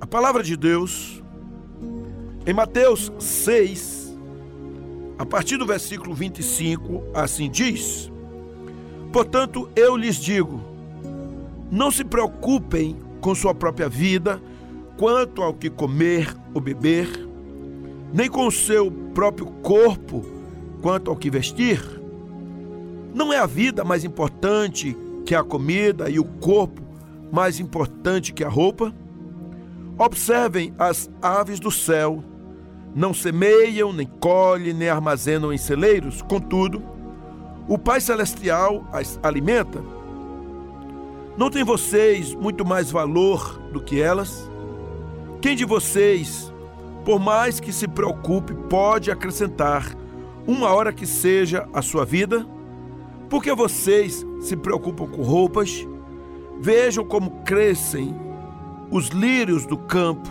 A palavra de Deus, em Mateus 6, a partir do versículo 25, assim diz: Portanto, eu lhes digo, não se preocupem com sua própria vida, quanto ao que comer ou beber, nem com o seu próprio corpo, quanto ao que vestir. Não é a vida mais importante que a comida e o corpo mais importante que a roupa? Observem as aves do céu. Não semeiam, nem colhem, nem armazenam em celeiros. Contudo, o Pai Celestial as alimenta. Não tem vocês muito mais valor do que elas? Quem de vocês, por mais que se preocupe, pode acrescentar uma hora que seja a sua vida? Porque vocês se preocupam com roupas? Vejam como crescem os lírios do campo.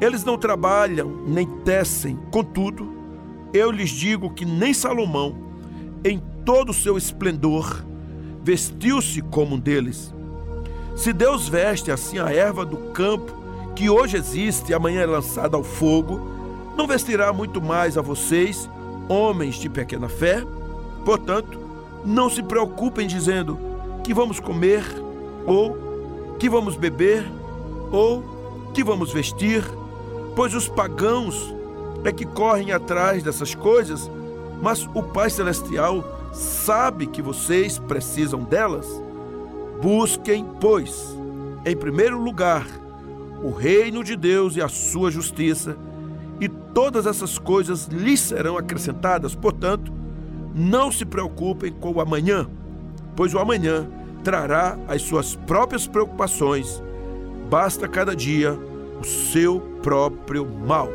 Eles não trabalham nem tecem, contudo, eu lhes digo que nem Salomão, em todo o seu esplendor, vestiu-se como um deles. Se Deus veste assim a erva do campo, que hoje existe e amanhã é lançada ao fogo, não vestirá muito mais a vocês, homens de pequena fé? Portanto, não se preocupem dizendo que vamos comer ou que vamos beber ou que vamos vestir, pois os pagãos é que correm atrás dessas coisas, mas o Pai Celestial sabe que vocês precisam delas. Busquem, pois, em primeiro lugar, o reino de Deus e a sua justiça, e todas essas coisas lhes serão acrescentadas. Portanto, não se preocupem com o amanhã, pois o amanhã trará as suas próprias preocupações. Basta cada dia o seu próprio mal.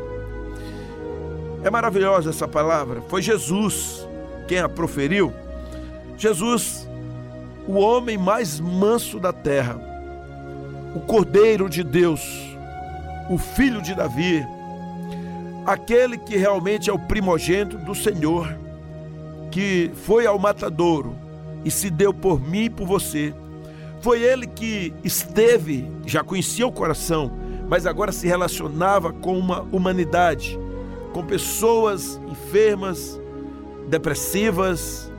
É maravilhosa essa palavra. Foi Jesus quem a proferiu. Jesus, o homem mais manso da terra, o Cordeiro de Deus, o Filho de Davi, aquele que realmente é o primogênito do Senhor, que foi ao matadouro, e se deu por mim e por você. Foi ele que esteve, já conhecia o coração, mas agora se relacionava com uma humanidade, com pessoas enfermas, depressivas,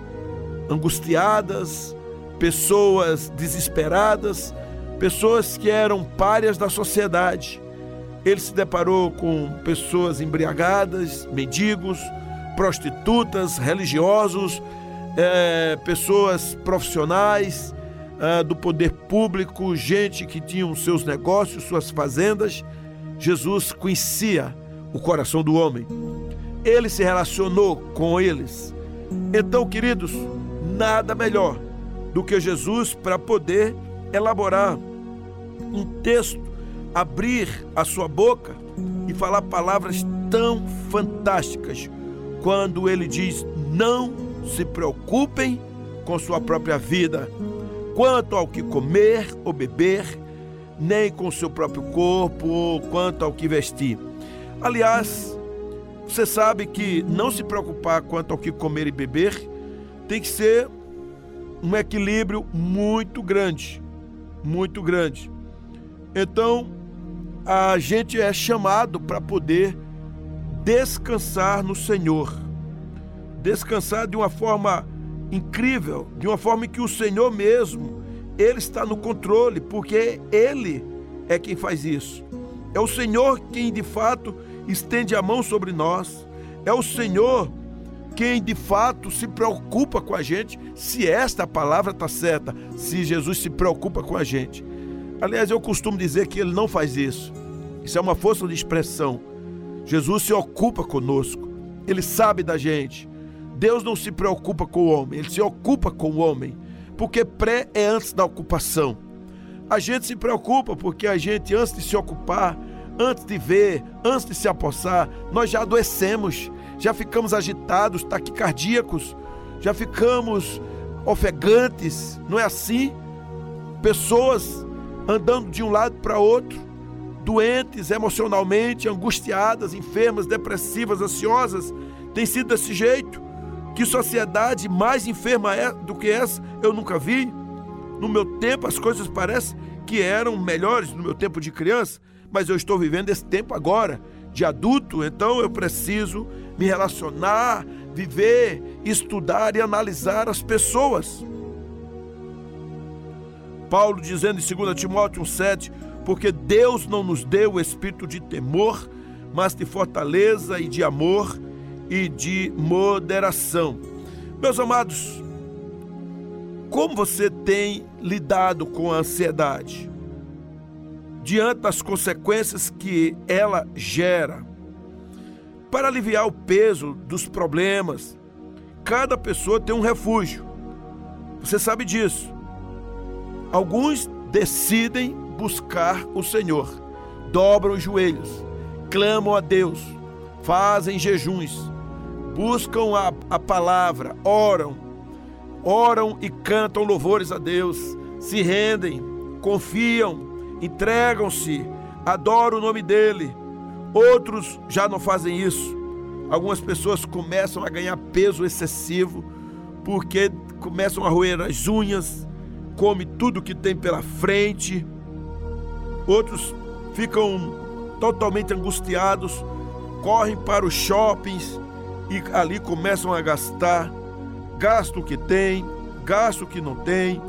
angustiadas, pessoas desesperadas, pessoas que eram párias da sociedade. Ele se deparou com pessoas embriagadas, mendigos, prostitutas, religiosos, é, pessoas profissionais é, do poder público, gente que tinha seus negócios, suas fazendas. Jesus conhecia o coração do homem. Ele se relacionou com eles. Então, queridos, nada melhor do que Jesus para poder elaborar um texto, abrir a sua boca e falar palavras tão fantásticas quando ele diz: Não se preocupem com sua própria vida, quanto ao que comer ou beber, nem com seu próprio corpo ou quanto ao que vestir. Aliás, você sabe que não se preocupar quanto ao que comer e beber tem que ser um equilíbrio muito grande, muito grande. Então, a gente é chamado para poder descansar no Senhor descansar de uma forma incrível, de uma forma que o Senhor mesmo, Ele está no controle, porque Ele é quem faz isso. É o Senhor quem de fato estende a mão sobre nós. É o Senhor quem de fato se preocupa com a gente, se esta palavra está certa, se Jesus se preocupa com a gente. Aliás, eu costumo dizer que ele não faz isso. Isso é uma força de expressão. Jesus se ocupa conosco, ele sabe da gente, Deus não se preocupa com o homem, ele se ocupa com o homem, porque pré é antes da ocupação. A gente se preocupa porque a gente, antes de se ocupar, antes de ver, antes de se apossar, nós já adoecemos, já ficamos agitados, taquicardíacos, já ficamos ofegantes, não é assim? Pessoas andando de um lado para outro, doentes emocionalmente, angustiadas, enfermas, depressivas, ansiosas, tem sido desse jeito. Que sociedade mais enferma é do que essa eu nunca vi. No meu tempo as coisas parecem que eram melhores no meu tempo de criança, mas eu estou vivendo esse tempo agora, de adulto, então eu preciso me relacionar, viver, estudar e analisar as pessoas. Paulo dizendo em 2 Timóteo 1,7: Porque Deus não nos deu o espírito de temor, mas de fortaleza e de amor e de moderação. Meus amados, como você tem lidado com a ansiedade? Diante das consequências que ela gera. Para aliviar o peso dos problemas, cada pessoa tem um refúgio. Você sabe disso. Alguns decidem buscar o Senhor, dobram os joelhos, clamam a Deus, fazem jejuns, buscam a, a palavra, oram, oram e cantam louvores a Deus, se rendem, confiam, entregam-se, adoram o nome dele. Outros já não fazem isso. Algumas pessoas começam a ganhar peso excessivo porque começam a roer as unhas, come tudo que tem pela frente. Outros ficam totalmente angustiados, correm para os shoppings e ali começam a gastar gasta o que tem, gasta o que não tem,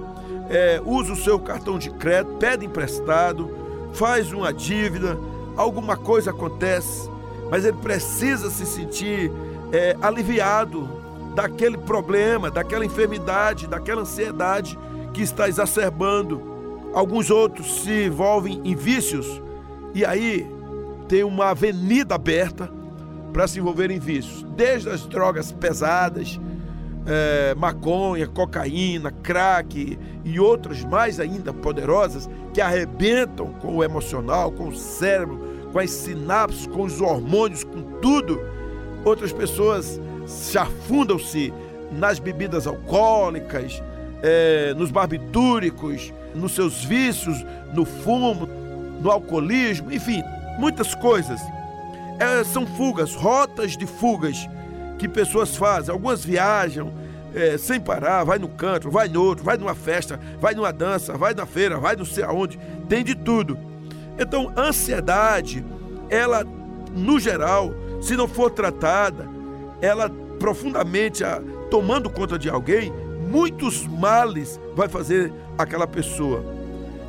é, usa o seu cartão de crédito, pede emprestado, faz uma dívida, alguma coisa acontece, mas ele precisa se sentir é, aliviado daquele problema, daquela enfermidade, daquela ansiedade que está exacerbando. Alguns outros se envolvem em vícios e aí tem uma avenida aberta para se envolver em vícios, desde as drogas pesadas, é, maconha, cocaína, crack e outras mais ainda poderosas que arrebentam com o emocional, com o cérebro, com as sinapses, com os hormônios, com tudo. Outras pessoas se afundam-se nas bebidas alcoólicas, é, nos barbitúricos, nos seus vícios, no fumo, no alcoolismo, enfim, muitas coisas. É, são fugas, rotas de fugas que pessoas fazem. Algumas viajam é, sem parar, vai no canto, vai no outro, vai numa festa, vai numa dança, vai na feira, vai não sei aonde, tem de tudo. Então, ansiedade, ela, no geral, se não for tratada, ela profundamente a, tomando conta de alguém, muitos males vai fazer aquela pessoa.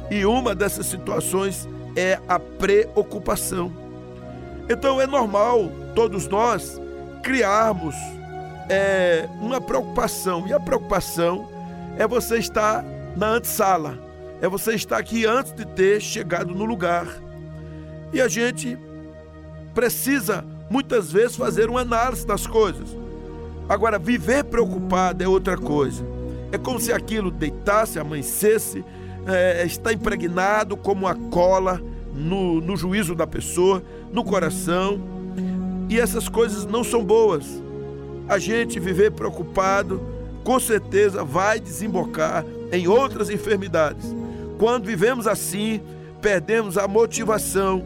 E uma dessas situações é a preocupação. Então é normal todos nós criarmos é, uma preocupação. E a preocupação é você estar na antessala, é você estar aqui antes de ter chegado no lugar. E a gente precisa muitas vezes fazer uma análise das coisas. Agora, viver preocupado é outra coisa. É como se aquilo deitasse, amanhecesse, é, está impregnado como uma cola no, no juízo da pessoa, no coração e essas coisas não são boas. A gente viver preocupado, com certeza vai desembocar em outras enfermidades. Quando vivemos assim, perdemos a motivação,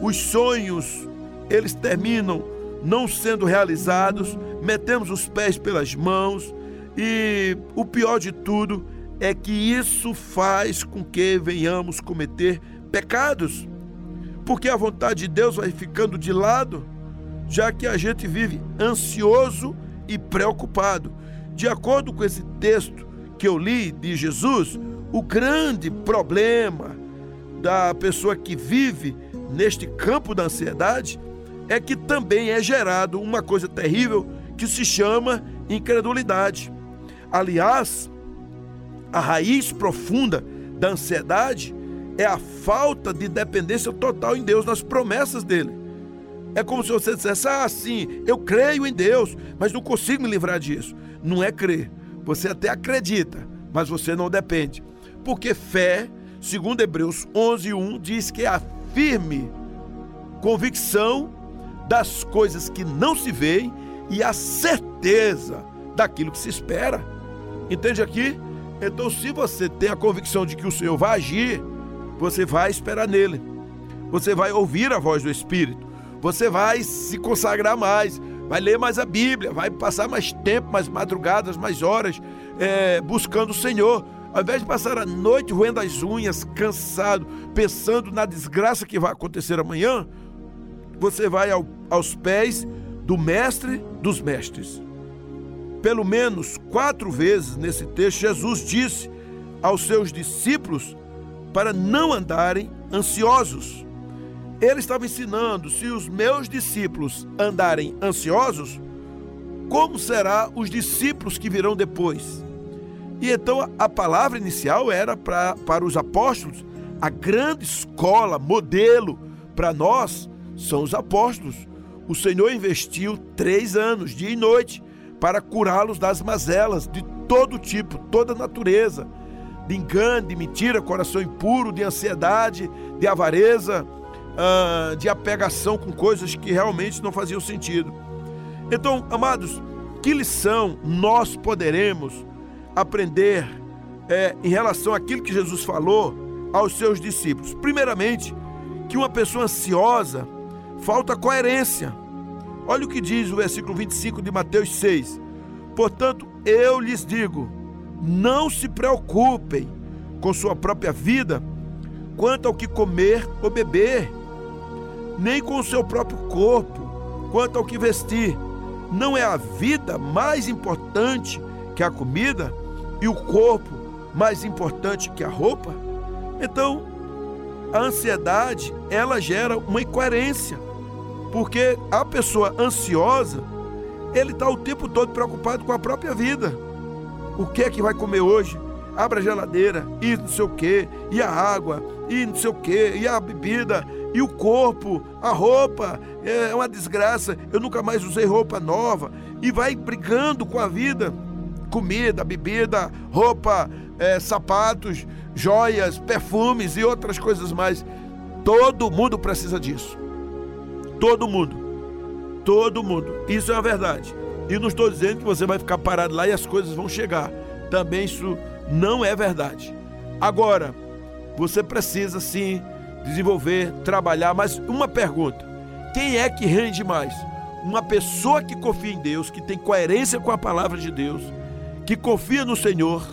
os sonhos, eles terminam não sendo realizados, metemos os pés pelas mãos e o pior de tudo é que isso faz com que venhamos cometer pecados, porque a vontade de Deus vai ficando de lado já que a gente vive ansioso e preocupado. De acordo com esse texto que eu li de Jesus, o grande problema da pessoa que vive neste campo da ansiedade é que também é gerado uma coisa terrível que se chama incredulidade. Aliás, a raiz profunda da ansiedade é a falta de dependência total em Deus, nas promessas dele. É como se você dissesse: Ah, sim, eu creio em Deus, mas não consigo me livrar disso. Não é crer. Você até acredita, mas você não depende. Porque fé, segundo Hebreus 11:1, diz que é a firme convicção das coisas que não se veem e a certeza daquilo que se espera. Entende aqui? Então, se você tem a convicção de que o Senhor vai agir, você vai esperar nele. Você vai ouvir a voz do Espírito você vai se consagrar mais, vai ler mais a Bíblia, vai passar mais tempo, mais madrugadas, mais horas é, buscando o Senhor. ao invés de passar a noite roendo as unhas, cansado, pensando na desgraça que vai acontecer amanhã, você vai ao, aos pés do mestre dos mestres. Pelo menos quatro vezes nesse texto, Jesus disse aos seus discípulos para não andarem ansiosos. Ele estava ensinando: se os meus discípulos andarem ansiosos, como será os discípulos que virão depois? E então a palavra inicial era pra, para os apóstolos, a grande escola, modelo para nós são os apóstolos. O Senhor investiu três anos, dia e noite, para curá-los das mazelas de todo tipo, toda natureza, de engano, de mentira, coração impuro, de ansiedade, de avareza, ah, de apegação com coisas que realmente não faziam sentido. Então, amados, que lição nós poderemos aprender é, em relação àquilo que Jesus falou aos seus discípulos? Primeiramente, que uma pessoa ansiosa falta coerência. Olha o que diz o versículo 25 de Mateus 6. Portanto, eu lhes digo: não se preocupem com sua própria vida quanto ao que comer ou beber, nem com o seu próprio corpo quanto ao que vestir. Não é a vida mais importante que a comida e o corpo mais importante que a roupa? Então, a ansiedade, ela gera uma incoerência. Porque a pessoa ansiosa, ele está o tempo todo preocupado com a própria vida. O que é que vai comer hoje? Abre a geladeira, e não sei o que, e a água, e não sei o que, e a bebida, e o corpo, a roupa, é uma desgraça. Eu nunca mais usei roupa nova. E vai brigando com a vida. Comida, bebida, roupa, é, sapatos, joias, perfumes e outras coisas mais. Todo mundo precisa disso. Todo mundo. Todo mundo. Isso é a verdade. E não estou dizendo que você vai ficar parado lá e as coisas vão chegar. Também isso não é verdade. Agora, você precisa sim desenvolver, trabalhar, mas uma pergunta: quem é que rende mais? Uma pessoa que confia em Deus, que tem coerência com a palavra de Deus, que confia no Senhor,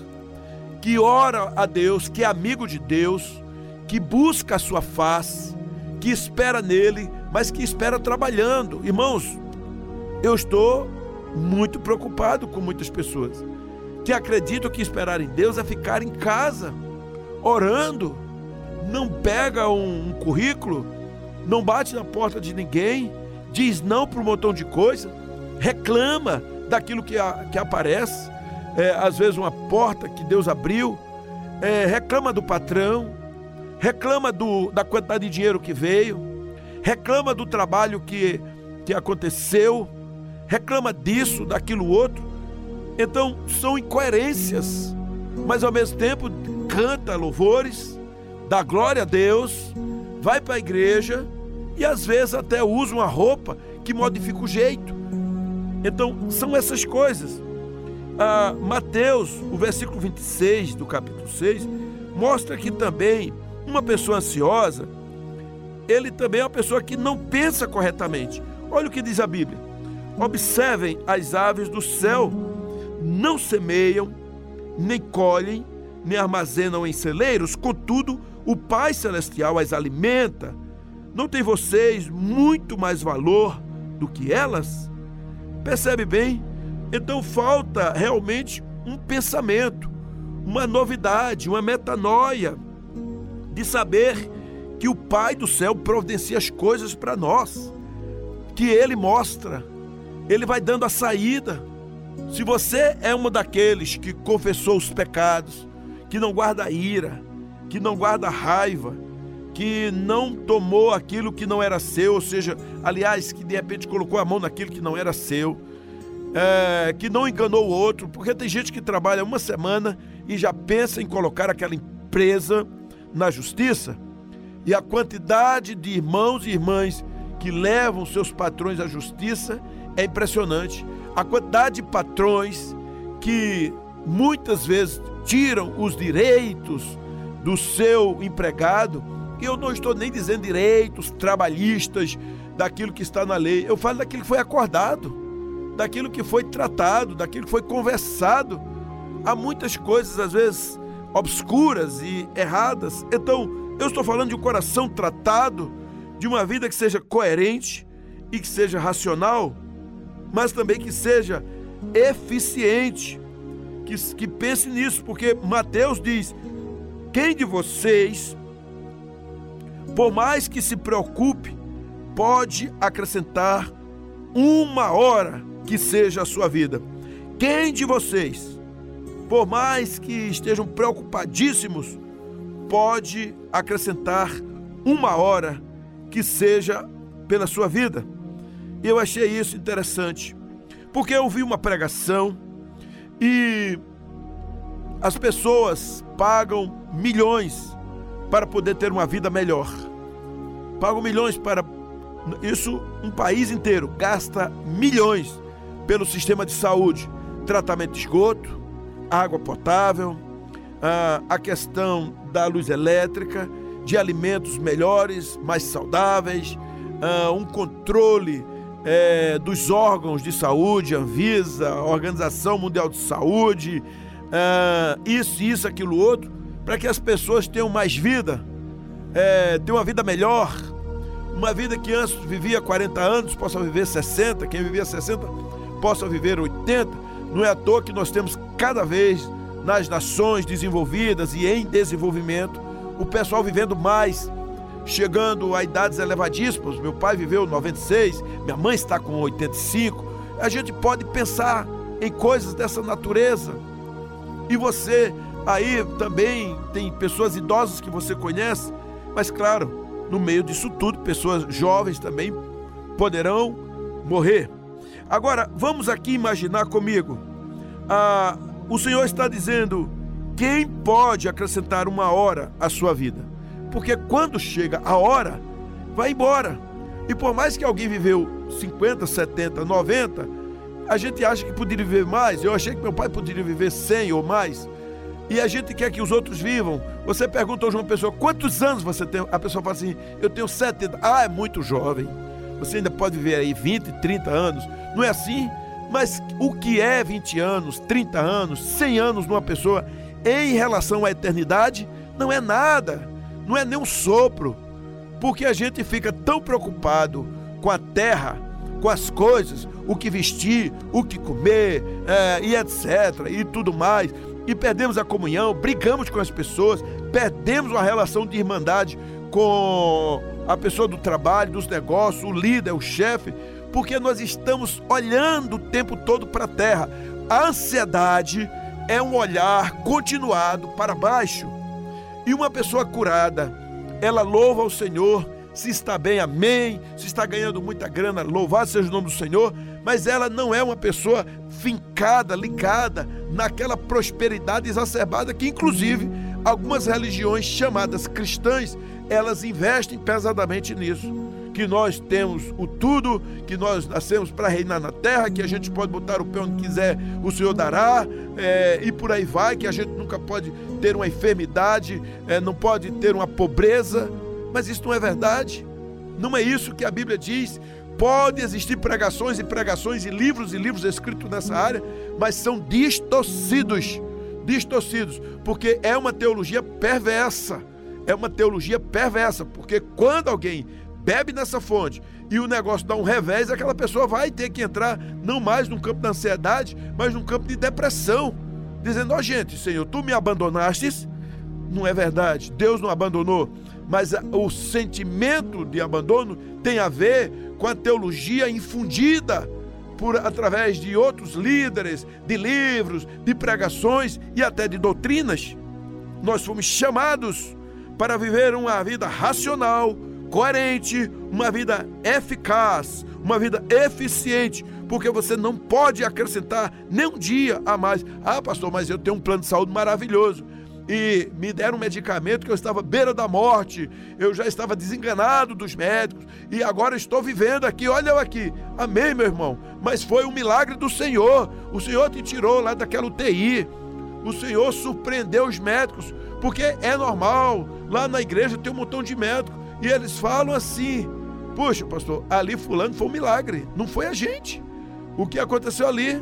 que ora a Deus, que é amigo de Deus, que busca a sua face, que espera nele, mas que espera trabalhando. Irmãos, eu estou muito preocupado com muitas pessoas que acreditam que esperar em Deus é ficar em casa, orando, não pega um, um currículo, não bate na porta de ninguém, diz não para um montão de coisa, reclama daquilo que, a, que aparece, é, às vezes uma porta que Deus abriu, é, reclama do patrão, reclama do, da quantidade de dinheiro que veio, reclama do trabalho que, que aconteceu, reclama disso, daquilo outro. Então são incoerências, mas ao mesmo tempo canta louvores, dá glória a Deus, vai para a igreja e às vezes até usa uma roupa que modifica o jeito. Então são essas coisas. Ah, Mateus, o versículo 26 do capítulo 6, mostra que também uma pessoa ansiosa ele também é uma pessoa que não pensa corretamente. Olha o que diz a Bíblia: Observem as aves do céu, não semeiam, nem colhem, nem armazenam em celeiros, contudo, o Pai Celestial as alimenta. Não tem vocês muito mais valor do que elas? Percebe bem? Então falta realmente um pensamento, uma novidade, uma metanoia de saber que o Pai do céu providencia as coisas para nós, que Ele mostra, Ele vai dando a saída. Se você é um daqueles que confessou os pecados, que não guarda ira, que não guarda raiva, que não tomou aquilo que não era seu, ou seja, aliás, que de repente colocou a mão naquilo que não era seu, é, que não enganou o outro, porque tem gente que trabalha uma semana e já pensa em colocar aquela empresa na justiça. E a quantidade de irmãos e irmãs que levam seus patrões à justiça é impressionante. A quantidade de patrões que muitas vezes tiram os direitos do seu empregado, e eu não estou nem dizendo direitos trabalhistas daquilo que está na lei, eu falo daquilo que foi acordado, daquilo que foi tratado, daquilo que foi conversado. Há muitas coisas, às vezes, obscuras e erradas. Então, eu estou falando de um coração tratado, de uma vida que seja coerente e que seja racional, mas também que seja eficiente. Que, que pense nisso, porque Mateus diz: quem de vocês, por mais que se preocupe, pode acrescentar uma hora que seja a sua vida? Quem de vocês, por mais que estejam preocupadíssimos, pode acrescentar uma hora que seja pela sua vida? E eu achei isso interessante, porque eu vi uma pregação e as pessoas pagam milhões para poder ter uma vida melhor. Pagam milhões para isso um país inteiro gasta milhões pelo sistema de saúde, tratamento de esgoto, água potável, a questão da luz elétrica, de alimentos melhores, mais saudáveis, um controle é, dos órgãos de saúde, Anvisa, Organização Mundial de Saúde, é, isso, isso, aquilo, outro, para que as pessoas tenham mais vida, é, tenham uma vida melhor, uma vida que antes vivia 40 anos, possa viver 60, quem vivia 60 possa viver 80. Não é à toa que nós temos cada vez nas nações desenvolvidas e em desenvolvimento o pessoal vivendo mais chegando a idades elevadíssimas. Meu pai viveu 96, minha mãe está com 85. A gente pode pensar em coisas dessa natureza. E você aí também tem pessoas idosas que você conhece, mas claro, no meio disso tudo, pessoas jovens também poderão morrer. Agora, vamos aqui imaginar comigo. Ah, o Senhor está dizendo: quem pode acrescentar uma hora à sua vida? Porque quando chega a hora, vai embora. E por mais que alguém viveu 50, 70, 90, a gente acha que poderia viver mais. Eu achei que meu pai poderia viver 100 ou mais. E a gente quer que os outros vivam. Você pergunta hoje uma pessoa, quantos anos você tem? A pessoa fala assim, eu tenho 70. Ah, é muito jovem. Você ainda pode viver aí 20, 30 anos. Não é assim? Mas o que é 20 anos, 30 anos, 100 anos numa pessoa em relação à eternidade? Não é nada não é nem um sopro, porque a gente fica tão preocupado com a terra, com as coisas, o que vestir, o que comer, é, e etc. e tudo mais. E perdemos a comunhão, brigamos com as pessoas, perdemos a relação de irmandade com a pessoa do trabalho, dos negócios, o líder, o chefe, porque nós estamos olhando o tempo todo para a terra. A ansiedade é um olhar continuado para baixo. E uma pessoa curada, ela louva ao Senhor, se está bem, amém, se está ganhando muita grana, louvado seja o nome do Senhor, mas ela não é uma pessoa fincada, ligada naquela prosperidade exacerbada que, inclusive, algumas religiões chamadas cristãs, elas investem pesadamente nisso que nós temos o tudo, que nós nascemos para reinar na terra, que a gente pode botar o pé onde quiser, o Senhor dará, é, e por aí vai, que a gente nunca pode ter uma enfermidade, é, não pode ter uma pobreza, mas isso não é verdade. Não é isso que a Bíblia diz. Pode existir pregações e pregações e livros e livros escritos nessa área, mas são distorcidos, distorcidos, porque é uma teologia perversa. É uma teologia perversa, porque quando alguém bebe nessa fonte e o negócio dá um revés, aquela pessoa vai ter que entrar não mais num campo da ansiedade, mas num campo de depressão, dizendo: Ó, oh, gente, Senhor, tu me abandonastes. Não é verdade, Deus não abandonou, mas o sentimento de abandono tem a ver com a teologia infundida por através de outros líderes, de livros, de pregações e até de doutrinas. Nós fomos chamados para viver uma vida racional, coerente, uma vida eficaz, uma vida eficiente, porque você não pode acrescentar nem um dia a mais. Ah, pastor, mas eu tenho um plano de saúde maravilhoso. E me deram um medicamento que eu estava à beira da morte, eu já estava desenganado dos médicos e agora estou vivendo aqui. Olha eu aqui, amém, meu irmão. Mas foi um milagre do Senhor. O Senhor te tirou lá daquela UTI. O Senhor surpreendeu os médicos, porque é normal. Lá na igreja tem um montão de médicos e eles falam assim: Puxa, pastor, ali fulano foi um milagre, não foi a gente. O que aconteceu ali?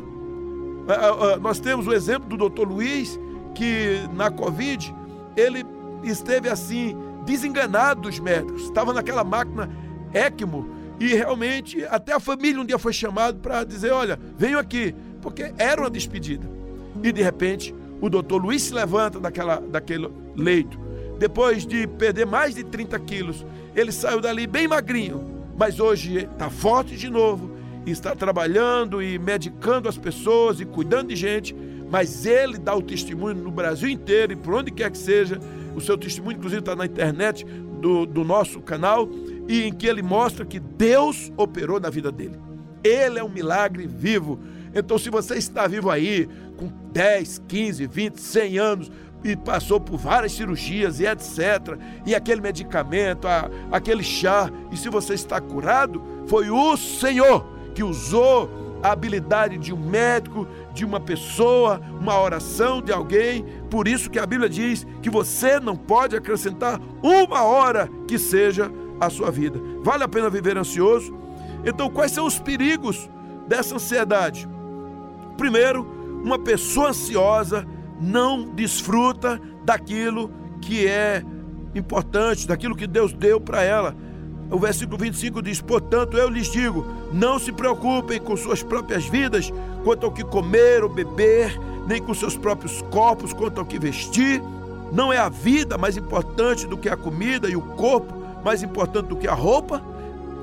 Nós temos o exemplo do doutor Luiz, que na Covid ele esteve assim, desenganado dos médicos, estava naquela máquina ECMO e realmente até a família um dia foi chamado para dizer: olha, venham aqui, porque era uma despedida. E de repente o doutor Luiz se levanta daquela, daquele leito. Depois de perder mais de 30 quilos, ele saiu dali bem magrinho, mas hoje está forte de novo, está trabalhando e medicando as pessoas e cuidando de gente, mas ele dá o testemunho no Brasil inteiro e por onde quer que seja. O seu testemunho, inclusive, está na internet do, do nosso canal, e em que ele mostra que Deus operou na vida dele. Ele é um milagre vivo. Então, se você está vivo aí, com 10, 15, 20, 100 anos, e passou por várias cirurgias e etc. E aquele medicamento, a, aquele chá, e se você está curado, foi o Senhor que usou a habilidade de um médico, de uma pessoa, uma oração de alguém. Por isso que a Bíblia diz que você não pode acrescentar uma hora que seja a sua vida. Vale a pena viver ansioso? Então, quais são os perigos dessa ansiedade? Primeiro, uma pessoa ansiosa não desfruta daquilo que é importante, daquilo que Deus deu para ela. O versículo 25 diz: Portanto, eu lhes digo: não se preocupem com suas próprias vidas, quanto ao que comer ou beber, nem com seus próprios corpos, quanto ao que vestir. Não é a vida mais importante do que a comida e o corpo mais importante do que a roupa?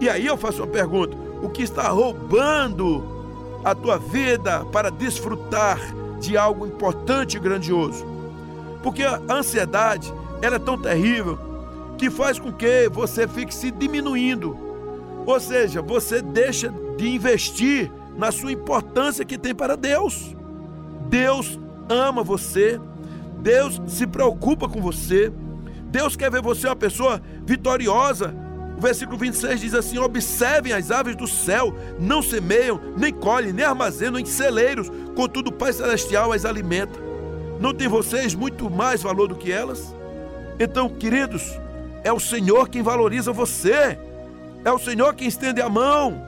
E aí eu faço uma pergunta: o que está roubando a tua vida para desfrutar de algo importante e grandioso. Porque a ansiedade, ela é tão terrível que faz com que você fique se diminuindo. Ou seja, você deixa de investir na sua importância que tem para Deus. Deus ama você, Deus se preocupa com você, Deus quer ver você uma pessoa vitoriosa, o versículo 26 diz assim: Observem as aves do céu, não semeiam, nem colhem, nem armazenam em celeiros, contudo o Pai Celestial as alimenta. Não tem vocês muito mais valor do que elas? Então, queridos, é o Senhor quem valoriza você, é o Senhor quem estende a mão,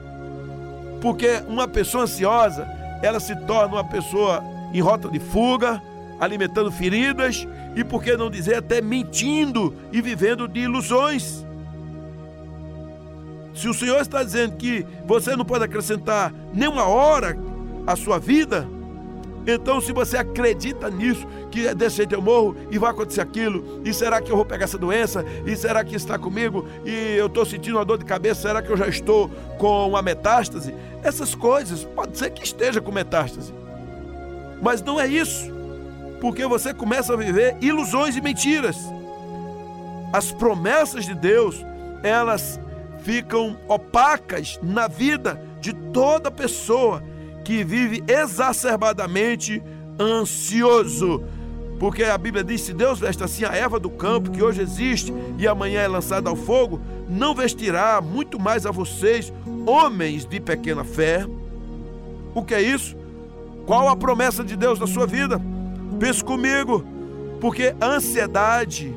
porque uma pessoa ansiosa, ela se torna uma pessoa em rota de fuga, alimentando feridas e, por que não dizer, até mentindo e vivendo de ilusões. Se o Senhor está dizendo que você não pode acrescentar nenhuma hora à sua vida, então se você acredita nisso, que é desse jeito eu morro e vai acontecer aquilo, e será que eu vou pegar essa doença? E será que está comigo? E eu estou sentindo uma dor de cabeça, será que eu já estou com uma metástase? Essas coisas, pode ser que esteja com metástase. Mas não é isso, porque você começa a viver ilusões e mentiras. As promessas de Deus, elas ficam opacas na vida de toda pessoa que vive exacerbadamente ansioso. Porque a Bíblia diz: se Deus veste assim a erva do campo, que hoje existe e amanhã é lançada ao fogo, não vestirá muito mais a vocês, homens de pequena fé. O que é isso? Qual a promessa de Deus na sua vida? Pense comigo, porque a ansiedade,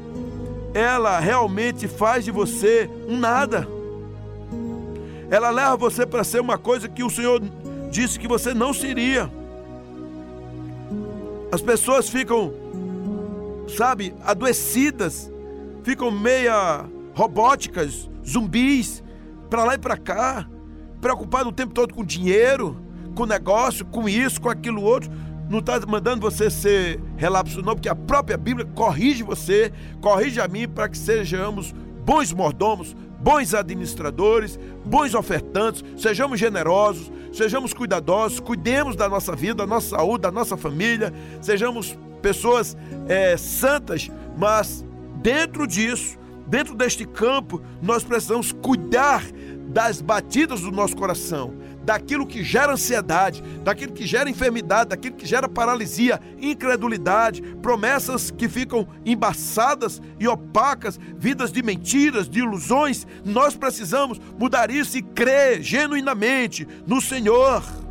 ela realmente faz de você um nada ela leva você para ser uma coisa que o Senhor disse que você não seria. As pessoas ficam, sabe, adoecidas, ficam meia robóticas, zumbis, para lá e para cá, preocupado o tempo todo com dinheiro, com negócio, com isso, com aquilo outro. Não está mandando você ser relapso, não, porque a própria Bíblia corrige você, corrige a mim para que sejamos bons mordomos, bons administradores, bons ofertantes, sejamos generosos, sejamos cuidadosos, cuidemos da nossa vida, da nossa saúde, da nossa família, sejamos pessoas é, santas, mas dentro disso, dentro deste campo, nós precisamos cuidar das batidas do nosso coração, daquilo que gera ansiedade, daquilo que gera enfermidade, daquilo que gera paralisia, incredulidade, promessas que ficam embaçadas e opacas, vidas de mentiras, de ilusões. Nós precisamos mudar isso e crer genuinamente no Senhor.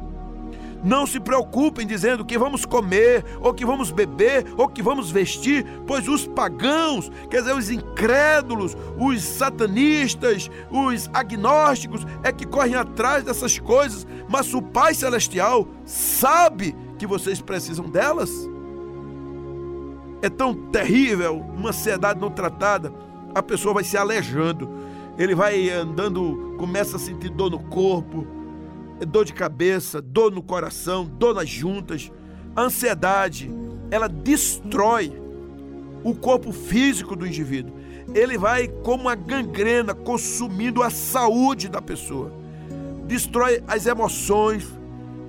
Não se preocupem dizendo que vamos comer, ou que vamos beber, ou que vamos vestir, pois os pagãos, quer dizer, os incrédulos, os satanistas, os agnósticos, é que correm atrás dessas coisas, mas o Pai Celestial sabe que vocês precisam delas. é tão terrível, uma ansiedade não tratada, a pessoa vai se alejando. Ele vai andando, começa a sentir dor no corpo, dor de cabeça, dor no coração, dor nas juntas. A ansiedade, ela destrói o corpo físico do indivíduo. Ele vai como uma gangrena consumindo a saúde da pessoa. Destrói as emoções,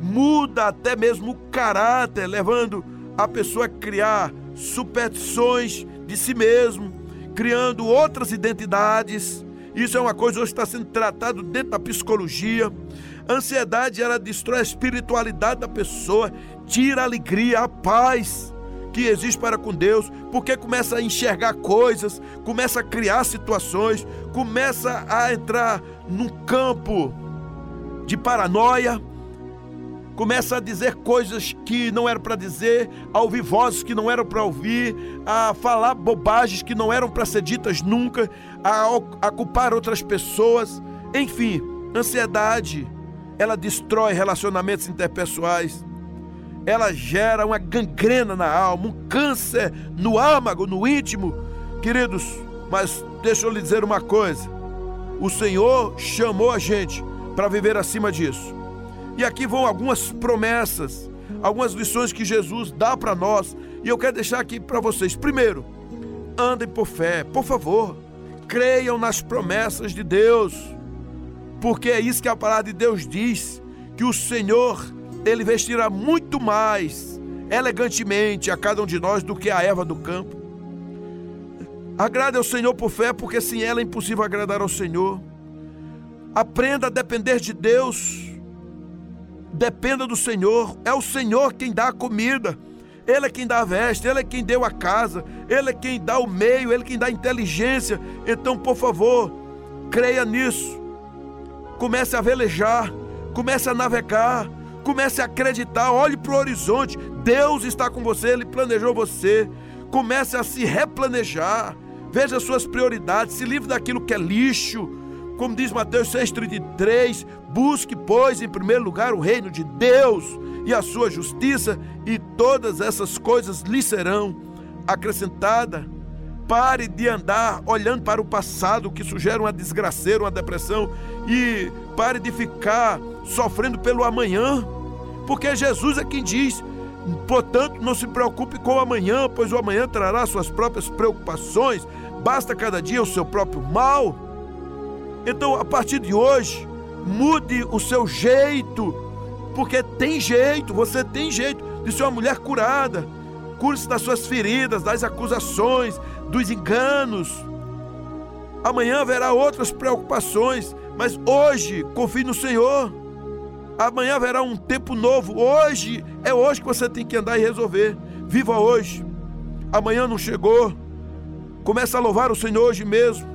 muda até mesmo o caráter, levando a pessoa a criar superstições de si mesmo, criando outras identidades. Isso é uma coisa hoje está sendo tratado dentro da psicologia. A ansiedade ela destrói a espiritualidade da pessoa, tira a alegria, a paz que existe para com Deus, porque começa a enxergar coisas, começa a criar situações, começa a entrar num campo de paranoia, começa a dizer coisas que não eram para dizer, a ouvir vozes que não eram para ouvir, a falar bobagens que não eram para ser ditas nunca, a, a culpar outras pessoas. Enfim, ansiedade, ela destrói relacionamentos interpessoais, ela gera uma gangrena na alma, um câncer no âmago, no íntimo. Queridos, mas deixa eu lhe dizer uma coisa: o Senhor chamou a gente para viver acima disso. E aqui vão algumas promessas, algumas lições que Jesus dá para nós. E eu quero deixar aqui para vocês. Primeiro, andem por fé, por favor. Creiam nas promessas de Deus. Porque é isso que a palavra de Deus diz, que o Senhor, ele vestirá muito mais elegantemente a cada um de nós do que a erva do campo. Agrade ao Senhor por fé, porque sem ela é impossível agradar ao Senhor. Aprenda a depender de Deus dependa do Senhor, é o Senhor quem dá a comida. Ele é quem dá a veste, Ele é quem deu a casa, Ele é quem dá o meio, Ele é quem dá a inteligência. Então, por favor, creia nisso. Comece a velejar, comece a navegar, comece a acreditar, olhe para o horizonte. Deus está com você, Ele planejou você. Comece a se replanejar. Veja as suas prioridades, se livre daquilo que é lixo. Como diz Mateus 6,33, Busque, pois, em primeiro lugar o reino de Deus e a sua justiça, e todas essas coisas lhe serão acrescentadas. Pare de andar olhando para o passado, que sugere uma desgraceira, uma depressão, e pare de ficar sofrendo pelo amanhã, porque Jesus é quem diz: portanto, não se preocupe com o amanhã, pois o amanhã trará suas próprias preocupações, basta cada dia o seu próprio mal. Então, a partir de hoje, mude o seu jeito, porque tem jeito, você tem jeito de ser uma mulher curada. Cure-se das suas feridas, das acusações, dos enganos. Amanhã haverá outras preocupações, mas hoje confie no Senhor. Amanhã haverá um tempo novo. Hoje é hoje que você tem que andar e resolver. Viva hoje. Amanhã não chegou. Começa a louvar o Senhor hoje mesmo.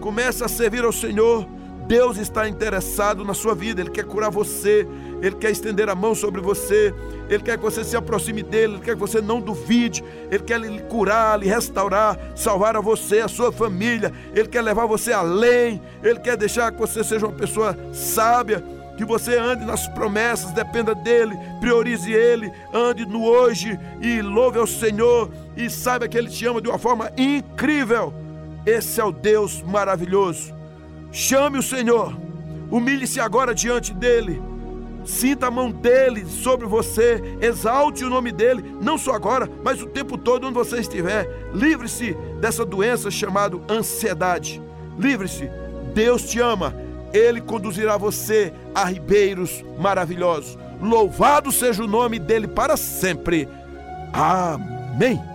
Começa a servir ao Senhor. Deus está interessado na sua vida, Ele quer curar você, Ele quer estender a mão sobre você, Ele quer que você se aproxime dele, Ele quer que você não duvide, Ele quer lhe curar, lhe restaurar, salvar a você, a sua família, Ele quer levar você além, Ele quer deixar que você seja uma pessoa sábia, que você ande nas promessas, dependa dele, priorize ele, ande no hoje e louve ao Senhor e saiba que Ele te ama de uma forma incrível. Esse é o Deus maravilhoso. Chame o Senhor, humilhe-se agora diante dele, sinta a mão dele sobre você, exalte o nome dele, não só agora, mas o tempo todo onde você estiver. Livre-se dessa doença chamada ansiedade. Livre-se, Deus te ama, ele conduzirá você a ribeiros maravilhosos. Louvado seja o nome dele para sempre. Amém.